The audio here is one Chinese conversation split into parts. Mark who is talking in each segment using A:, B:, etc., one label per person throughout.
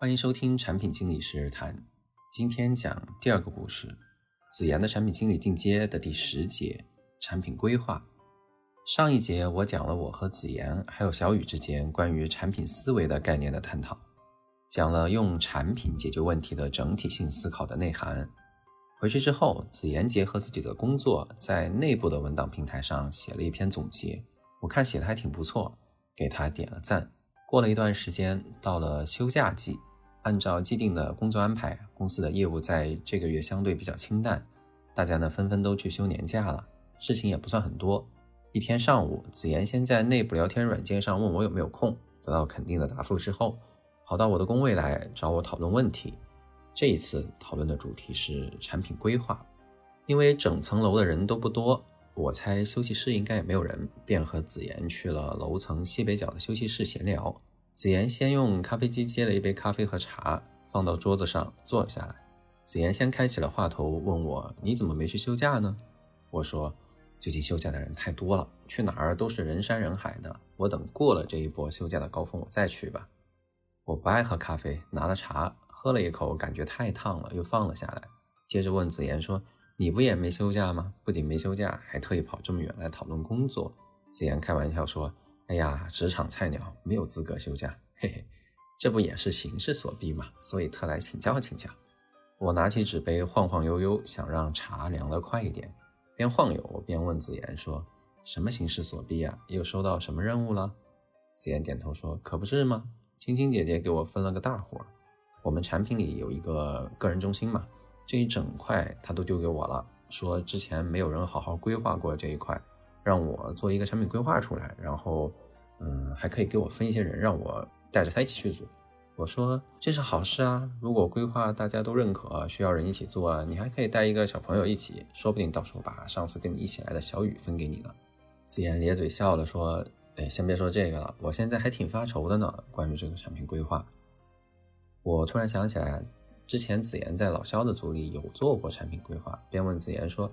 A: 欢迎收听产品经理十日谈。今天讲第二个故事，子妍的产品经理进阶的第十节产品规划。上一节我讲了我和子妍还有小雨之间关于产品思维的概念的探讨，讲了用产品解决问题的整体性思考的内涵。回去之后，子妍结合自己的工作，在内部的文档平台上写了一篇总结，我看写的还挺不错，给他点了赞。过了一段时间，到了休假季，按照既定的工作安排，公司的业务在这个月相对比较清淡，大家呢纷纷都去休年假了，事情也不算很多。一天上午，子妍先在内部聊天软件上问我有没有空，得到肯定的答复之后，跑到我的工位来找我讨论问题。这一次讨论的主题是产品规划，因为整层楼的人都不多。我猜休息室应该也没有人，便和子妍去了楼层西北角的休息室闲聊。子妍先用咖啡机接了一杯咖啡和茶，放到桌子上坐了下来。子妍先开启了话头，问我：“你怎么没去休假呢？”我说：“最近休假的人太多了，去哪儿都是人山人海的。我等过了这一波休假的高峰，我再去吧。”我不爱喝咖啡，拿了茶喝了一口，感觉太烫了，又放了下来。接着问子妍说。你不也没休假吗？不仅没休假，还特意跑这么远来讨论工作。子妍开玩笑说：“哎呀，职场菜鸟没有资格休假，嘿嘿，这不也是形势所逼嘛？所以特来请教请教。”我拿起纸杯晃晃悠悠，想让茶凉得快一点，边晃悠边问子妍说：“什么形势所逼啊？又收到什么任务了？”子妍点头说：“可不是吗？青青姐姐给我分了个大活，我们产品里有一个个人中心嘛。”这一整块她都丢给我了，说之前没有人好好规划过这一块，让我做一个产品规划出来，然后，嗯，还可以给我分一些人，让我带着他一起去做。我说这是好事啊，如果规划大家都认可，需要人一起做，你还可以带一个小朋友一起，说不定到时候把上次跟你一起来的小雨分给你呢。子言咧嘴笑了，说，哎，先别说这个了，我现在还挺发愁的呢，关于这个产品规划。我突然想起来。之前子言在老肖的组里有做过产品规划，便问子言说：“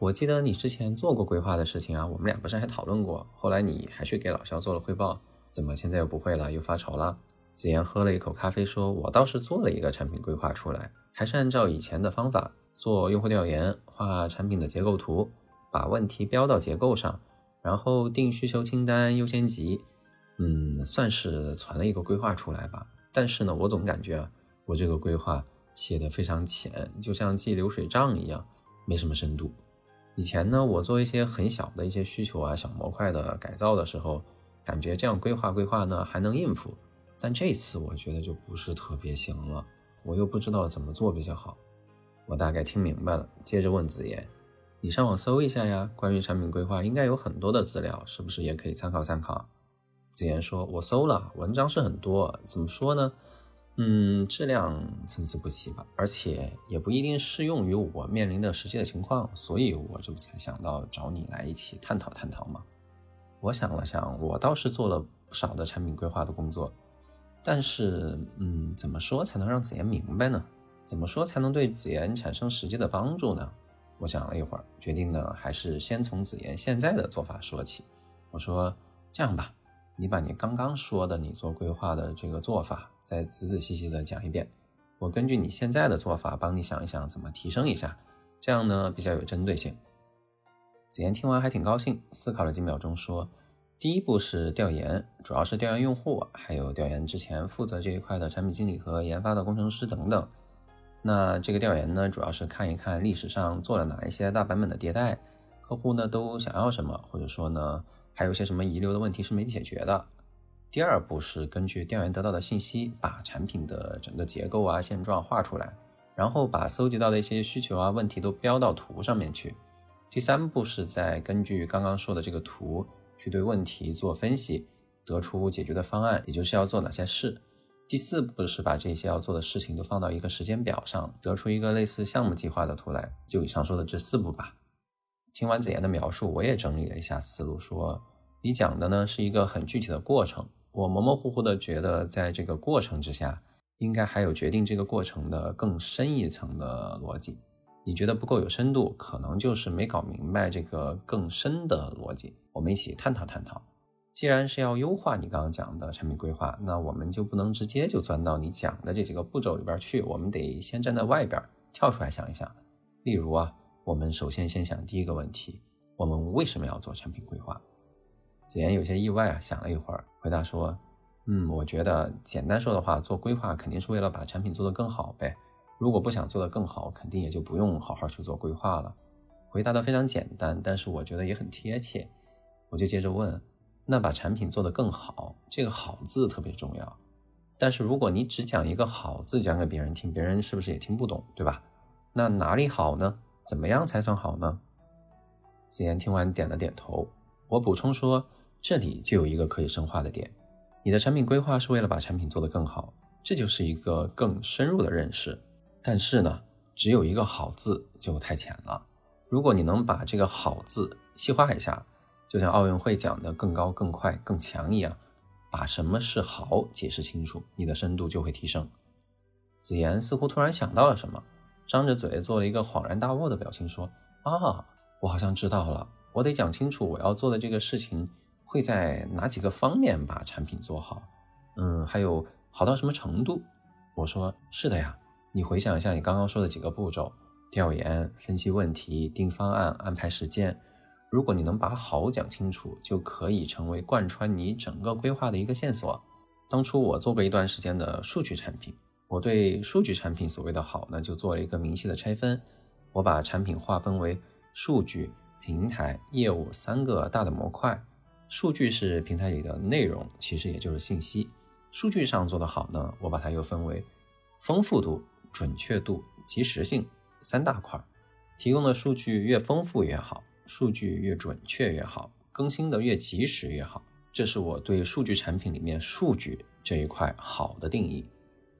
A: 我记得你之前做过规划的事情啊，我们俩不是还讨论过？后来你还去给老肖做了汇报，怎么现在又不会了，又发愁了？”子妍喝了一口咖啡，说：“我倒是做了一个产品规划出来，还是按照以前的方法做用户调研，画产品的结构图，把问题标到结构上，然后定需求清单优先级，嗯，算是传了一个规划出来吧。但是呢，我总感觉啊。”我这个规划写的非常浅，就像记流水账一样，没什么深度。以前呢，我做一些很小的一些需求啊、小模块的改造的时候，感觉这样规划规划呢还能应付。但这次我觉得就不是特别行了，我又不知道怎么做比较好。我大概听明白了，接着问子妍：“你上网搜一下呀，关于产品规划应该有很多的资料，是不是也可以参考参考？”子妍说：“我搜了，文章是很多，怎么说呢？”嗯，质量参差不齐吧，而且也不一定适用于我面临的实际的情况，所以我这不才想到找你来一起探讨探讨嘛。我想了想，我倒是做了不少的产品规划的工作，但是，嗯，怎么说才能让子妍明白呢？怎么说才能对子妍产生实际的帮助呢？我想了一会儿，决定呢，还是先从子妍现在的做法说起。我说这样吧，你把你刚刚说的你做规划的这个做法。再仔仔细细的讲一遍，我根据你现在的做法帮你想一想怎么提升一下，这样呢比较有针对性。子妍听完还挺高兴，思考了几秒钟说：“第一步是调研，主要是调研用户，还有调研之前负责这一块的产品经理和研发的工程师等等。那这个调研呢，主要是看一看历史上做了哪一些大版本的迭代，客户呢都想要什么，或者说呢还有些什么遗留的问题是没解决的。”第二步是根据调研得到的信息，把产品的整个结构啊、现状画出来，然后把搜集到的一些需求啊、问题都标到图上面去。第三步是再根据刚刚说的这个图去对问题做分析，得出解决的方案，也就是要做哪些事。第四步是把这些要做的事情都放到一个时间表上，得出一个类似项目计划的图来。就以上说的这四步吧。听完子妍的描述，我也整理了一下思路，说你讲的呢是一个很具体的过程。我模模糊糊的觉得，在这个过程之下，应该还有决定这个过程的更深一层的逻辑。你觉得不够有深度，可能就是没搞明白这个更深的逻辑。我们一起探讨探讨。既然是要优化你刚刚讲的产品规划，那我们就不能直接就钻到你讲的这几个步骤里边去，我们得先站在外边跳出来想一想。例如啊，我们首先先想第一个问题：我们为什么要做产品规划？子言有些意外啊，想了一会儿，回答说：“嗯，我觉得简单说的话，做规划肯定是为了把产品做得更好呗。如果不想做得更好，肯定也就不用好好去做规划了。”回答的非常简单，但是我觉得也很贴切。我就接着问。那把产品做得更好，这个“好”字特别重要。但是如果你只讲一个“好”字讲给别人听，别人是不是也听不懂，对吧？那哪里好呢？怎么样才算好呢？子言听完点了点头。我补充说，这里就有一个可以深化的点：你的产品规划是为了把产品做得更好，这就是一个更深入的认识。但是呢，只有一个“好”字就太浅了。如果你能把这个“好”字细化一下。就像奥运会讲的“更高、更快、更强”一样，把什么是好解释清楚，你的深度就会提升。子言似乎突然想到了什么，张着嘴做了一个恍然大悟的表情，说：“啊，我好像知道了，我得讲清楚我要做的这个事情会在哪几个方面把产品做好。嗯，还有好到什么程度？”我说：“是的呀，你回想一下你刚刚说的几个步骤：调研、分析问题、定方案、安排时间。”如果你能把好讲清楚，就可以成为贯穿你整个规划的一个线索。当初我做过一段时间的数据产品，我对数据产品所谓的好呢，就做了一个明细的拆分。我把产品划分为数据、平台、业务三个大的模块。数据是平台里的内容，其实也就是信息。数据上做得好呢，我把它又分为丰富度、准确度、及时性三大块。提供的数据越丰富越好。数据越准确越好，更新的越及时越好，这是我对数据产品里面数据这一块好的定义。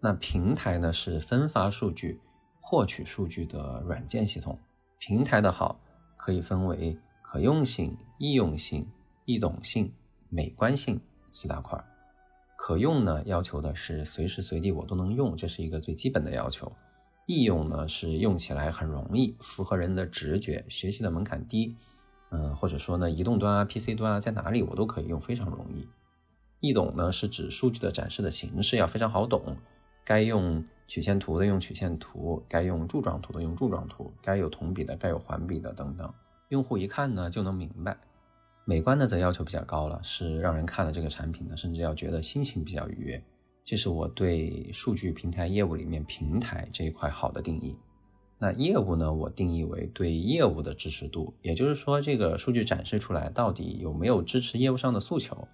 A: 那平台呢，是分发数据、获取数据的软件系统。平台的好可以分为可用性、易用性、易懂性、美观性四大块。可用呢，要求的是随时随地我都能用，这是一个最基本的要求。易用呢是用起来很容易，符合人的直觉，学习的门槛低，嗯，或者说呢，移动端啊、PC 端啊，在哪里我都可以用，非常容易。易懂呢是指数据的展示的形式要非常好懂，该用曲线图的用曲线图，该用柱状图的用柱状图，该有同比的该有环比的等等，用户一看呢就能明白。美观呢则要求比较高了，是让人看了这个产品呢，甚至要觉得心情比较愉悦。这是我对数据平台业务里面平台这一块好的定义。那业务呢？我定义为对业务的支持度，也就是说，这个数据展示出来到底有没有支持业务上的诉求？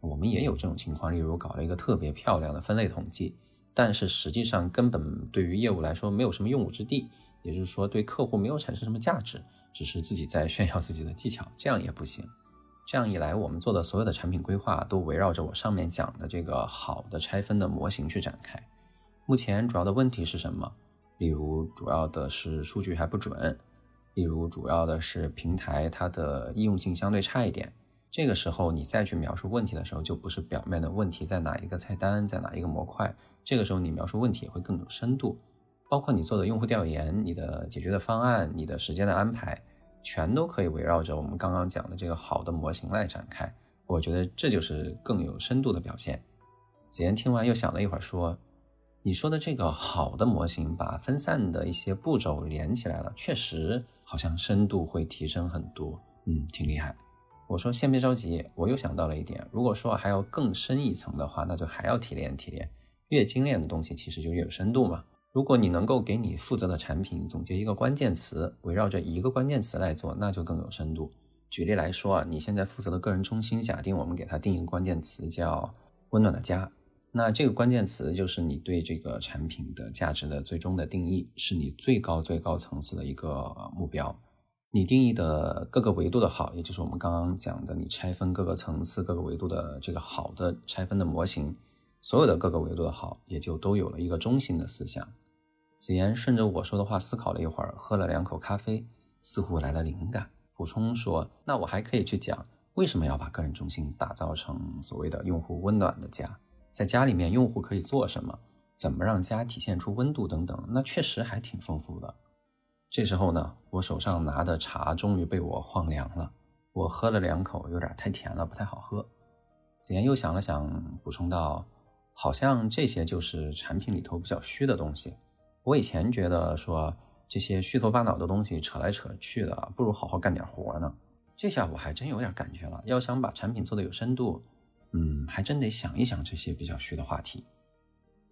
A: 我们也有这种情况，例如搞了一个特别漂亮的分类统计，但是实际上根本对于业务来说没有什么用武之地，也就是说对客户没有产生什么价值，只是自己在炫耀自己的技巧，这样也不行。这样一来，我们做的所有的产品规划都围绕着我上面讲的这个好的拆分的模型去展开。目前主要的问题是什么？例如，主要的是数据还不准；例如，主要的是平台它的易用性相对差一点。这个时候，你再去描述问题的时候，就不是表面的问题在哪一个菜单，在哪一个模块。这个时候，你描述问题也会更有深度，包括你做的用户调研、你的解决的方案、你的时间的安排。全都可以围绕着我们刚刚讲的这个好的模型来展开，我觉得这就是更有深度的表现。子言听完又想了一会儿，说：“你说的这个好的模型，把分散的一些步骤连起来了，确实好像深度会提升很多，嗯，挺厉害。”我说：“先别着急，我又想到了一点，如果说还要更深一层的话，那就还要提炼提炼，越精炼的东西其实就越有深度嘛。”如果你能够给你负责的产品总结一个关键词，围绕着一个关键词来做，那就更有深度。举例来说啊，你现在负责的个人中心，假定我们给它定一个关键词叫“温暖的家”，那这个关键词就是你对这个产品的价值的最终的定义，是你最高最高层次的一个目标。你定义的各个维度的好，也就是我们刚刚讲的，你拆分各个层次、各个维度的这个好的拆分的模型，所有的各个维度的好，也就都有了一个中心的思想。子言顺着我说的话思考了一会儿，喝了两口咖啡，似乎来了灵感，补充说：“那我还可以去讲为什么要把个人中心打造成所谓的用户温暖的家，在家里面用户可以做什么，怎么让家体现出温度等等，那确实还挺丰富的。”这时候呢，我手上拿的茶终于被我晃凉了，我喝了两口，有点太甜了，不太好喝。子言又想了想，补充道：“好像这些就是产品里头比较虚的东西。我以前觉得说这些虚头巴脑的东西扯来扯去的，不如好好干点活呢。这下我还真有点感觉了。要想把产品做得有深度，嗯，还真得想一想这些比较虚的话题。”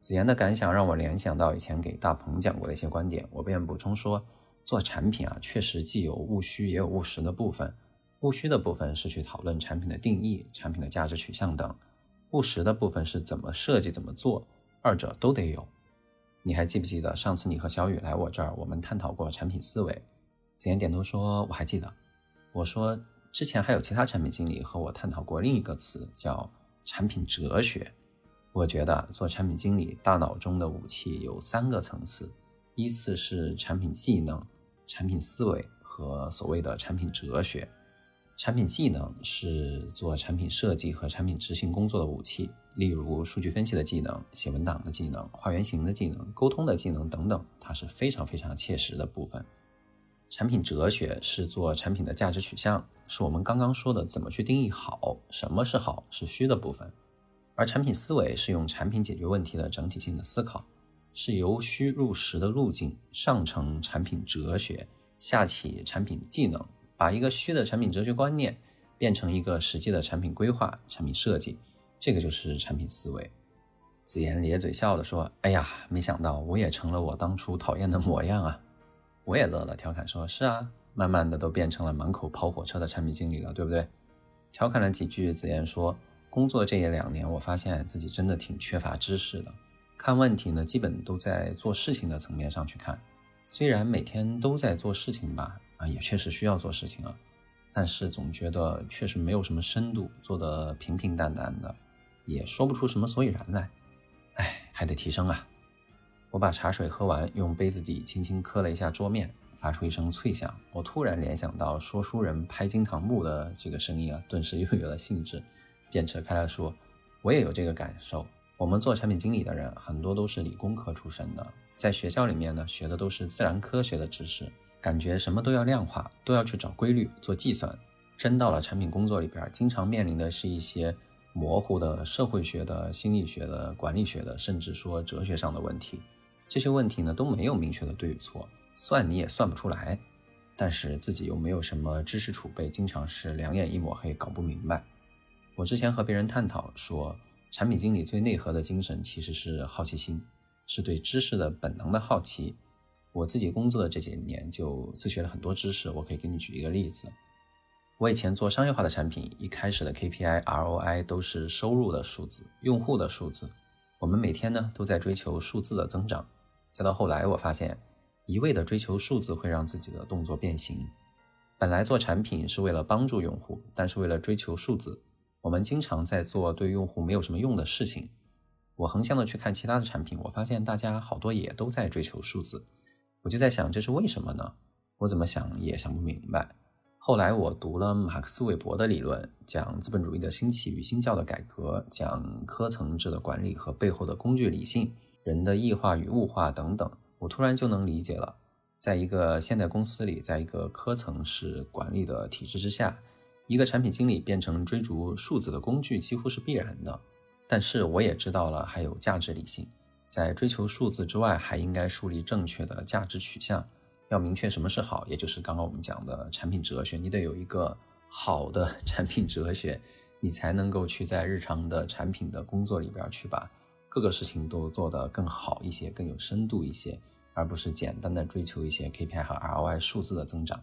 A: 子言的感想让我联想到以前给大鹏讲过的一些观点，我便补充说：做产品啊，确实既有务虚也有务实的部分。务虚的部分是去讨论产品的定义、产品的价值取向等；务实的部分是怎么设计、怎么做，二者都得有。你还记不记得上次你和小雨来我这儿，我们探讨过产品思维？子言点头说：“我还记得。”我说：“之前还有其他产品经理和我探讨过另一个词，叫产品哲学。”我觉得做产品经理，大脑中的武器有三个层次：依次是产品技能、产品思维和所谓的产品哲学。产品技能是做产品设计和产品执行工作的武器，例如数据分析的技能、写文档的技能、画原型的技能、沟通的技能等等，它是非常非常切实的部分。产品哲学是做产品的价值取向，是我们刚刚说的怎么去定义好，什么是好是虚的部分。而产品思维是用产品解决问题的整体性的思考，是由虚入实的路径，上承产品哲学，下启产品技能，把一个虚的产品哲学观念变成一个实际的产品规划、产品设计，这个就是产品思维。子言咧嘴笑的说：“哎呀，没想到我也成了我当初讨厌的模样啊！”我也乐了，调侃说：“是啊，慢慢的都变成了满口跑火车的产品经理了，对不对？”调侃了几句，子言说。工作这一两年，我发现自己真的挺缺乏知识的。看问题呢，基本都在做事情的层面上去看。虽然每天都在做事情吧，啊，也确实需要做事情啊，但是总觉得确实没有什么深度，做的平平淡淡的，也说不出什么所以然来。哎，还得提升啊！我把茶水喝完，用杯子底轻轻磕了一下桌面，发出一声脆响。我突然联想到说书人拍惊堂木的这个声音啊，顿时又有了兴致。便扯开了说，我也有这个感受。我们做产品经理的人很多都是理工科出身的，在学校里面呢学的都是自然科学的知识，感觉什么都要量化，都要去找规律做计算。真到了产品工作里边，经常面临的是一些模糊的社会学的、心理学的、管理学的，甚至说哲学上的问题。这些问题呢都没有明确的对与错，算你也算不出来。但是自己又没有什么知识储备，经常是两眼一抹黑，搞不明白。我之前和别人探讨说，产品经理最内核的精神其实是好奇心，是对知识的本能的好奇。我自己工作的这几年就自学了很多知识，我可以给你举一个例子。我以前做商业化的产品，一开始的 KPI、ROI 都是收入的数字、用户的数字，我们每天呢都在追求数字的增长。再到后来，我发现一味的追求数字会让自己的动作变形。本来做产品是为了帮助用户，但是为了追求数字。我们经常在做对用户没有什么用的事情。我横向的去看其他的产品，我发现大家好多也都在追求数字。我就在想，这是为什么呢？我怎么想也想不明白。后来我读了马克思韦伯的理论，讲资本主义的兴起与新教的改革，讲科层制的管理和背后的工具理性、人的异化与物化等等，我突然就能理解了，在一个现代公司里，在一个科层式管理的体制之下。一个产品经理变成追逐数字的工具，几乎是必然的。但是我也知道了，还有价值理性，在追求数字之外，还应该树立正确的价值取向。要明确什么是好，也就是刚刚我们讲的产品哲学。你得有一个好的 产品哲学，你才能够去在日常的产品的工作里边去把各个事情都做得更好一些，更有深度一些，而不是简单的追求一些 KPI 和 ROI 数字的增长。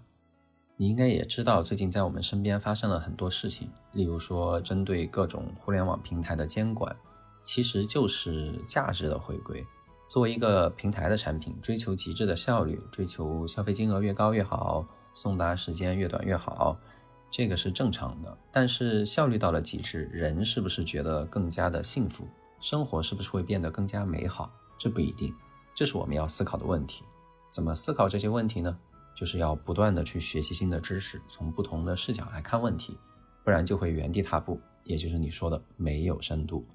A: 你应该也知道，最近在我们身边发生了很多事情，例如说，针对各种互联网平台的监管，其实就是价值的回归。作为一个平台的产品，追求极致的效率，追求消费金额越高越好，送达时间越短越好，这个是正常的。但是效率到了极致，人是不是觉得更加的幸福？生活是不是会变得更加美好？这不一定，这是我们要思考的问题。怎么思考这些问题呢？就是要不断的去学习新的知识，从不同的视角来看问题，不然就会原地踏步，也就是你说的没有深度。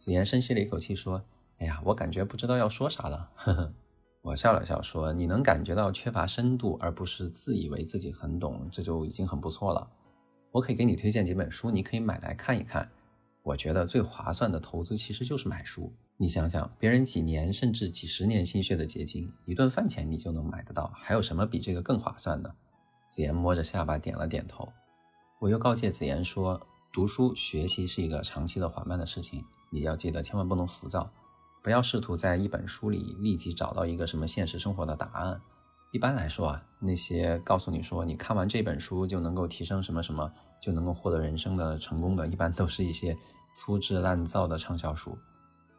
A: 子言深吸了一口气说：“哎呀，我感觉不知道要说啥了。”呵呵，我笑了笑说：“你能感觉到缺乏深度，而不是自以为自己很懂，这就已经很不错了。我可以给你推荐几本书，你可以买来看一看。我觉得最划算的投资其实就是买书。你想想，别人几年甚至几十年心血的结晶，一顿饭钱你就能买得到，还有什么比这个更划算呢？子言摸着下巴点了点头。我又告诫子言说，读书学习是一个长期的缓慢的事情，你要记得千万不能浮躁，不要试图在一本书里立即找到一个什么现实生活的答案。一般来说啊，那些告诉你说你看完这本书就能够提升什么什么，就能够获得人生的成功的，一般都是一些粗制滥造的畅销书。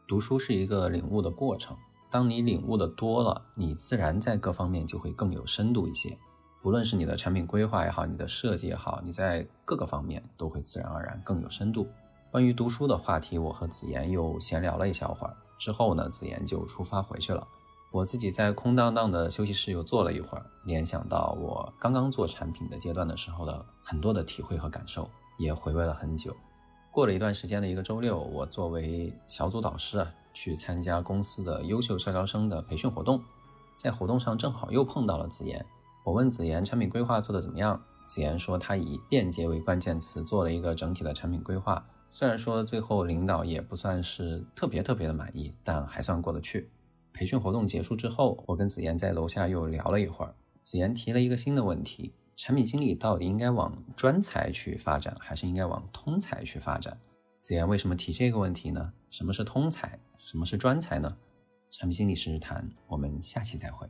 A: 读书是一个领悟的过程，当你领悟的多了，你自然在各方面就会更有深度一些。不论是你的产品规划也好，你的设计也好，你在各个方面都会自然而然更有深度。关于读书的话题，我和子妍又闲聊了一小会儿，之后呢，子妍就出发回去了。我自己在空荡荡的休息室又坐了一会儿，联想到我刚刚做产品的阶段的时候的很多的体会和感受，也回味了很久。过了一段时间的一个周六，我作为小组导师啊，去参加公司的优秀校招生的培训活动，在活动上正好又碰到了子妍。我问子妍产品规划做得怎么样，子妍说她以便捷为关键词做了一个整体的产品规划，虽然说最后领导也不算是特别特别的满意，但还算过得去。培训活动结束之后，我跟子妍在楼下又聊了一会儿。子妍提了一个新的问题：产品经理到底应该往专才去发展，还是应该往通才去发展？子妍为什么提这个问题呢？什么是通才？什么是专才呢？产品经理时日谈，我们下期再会。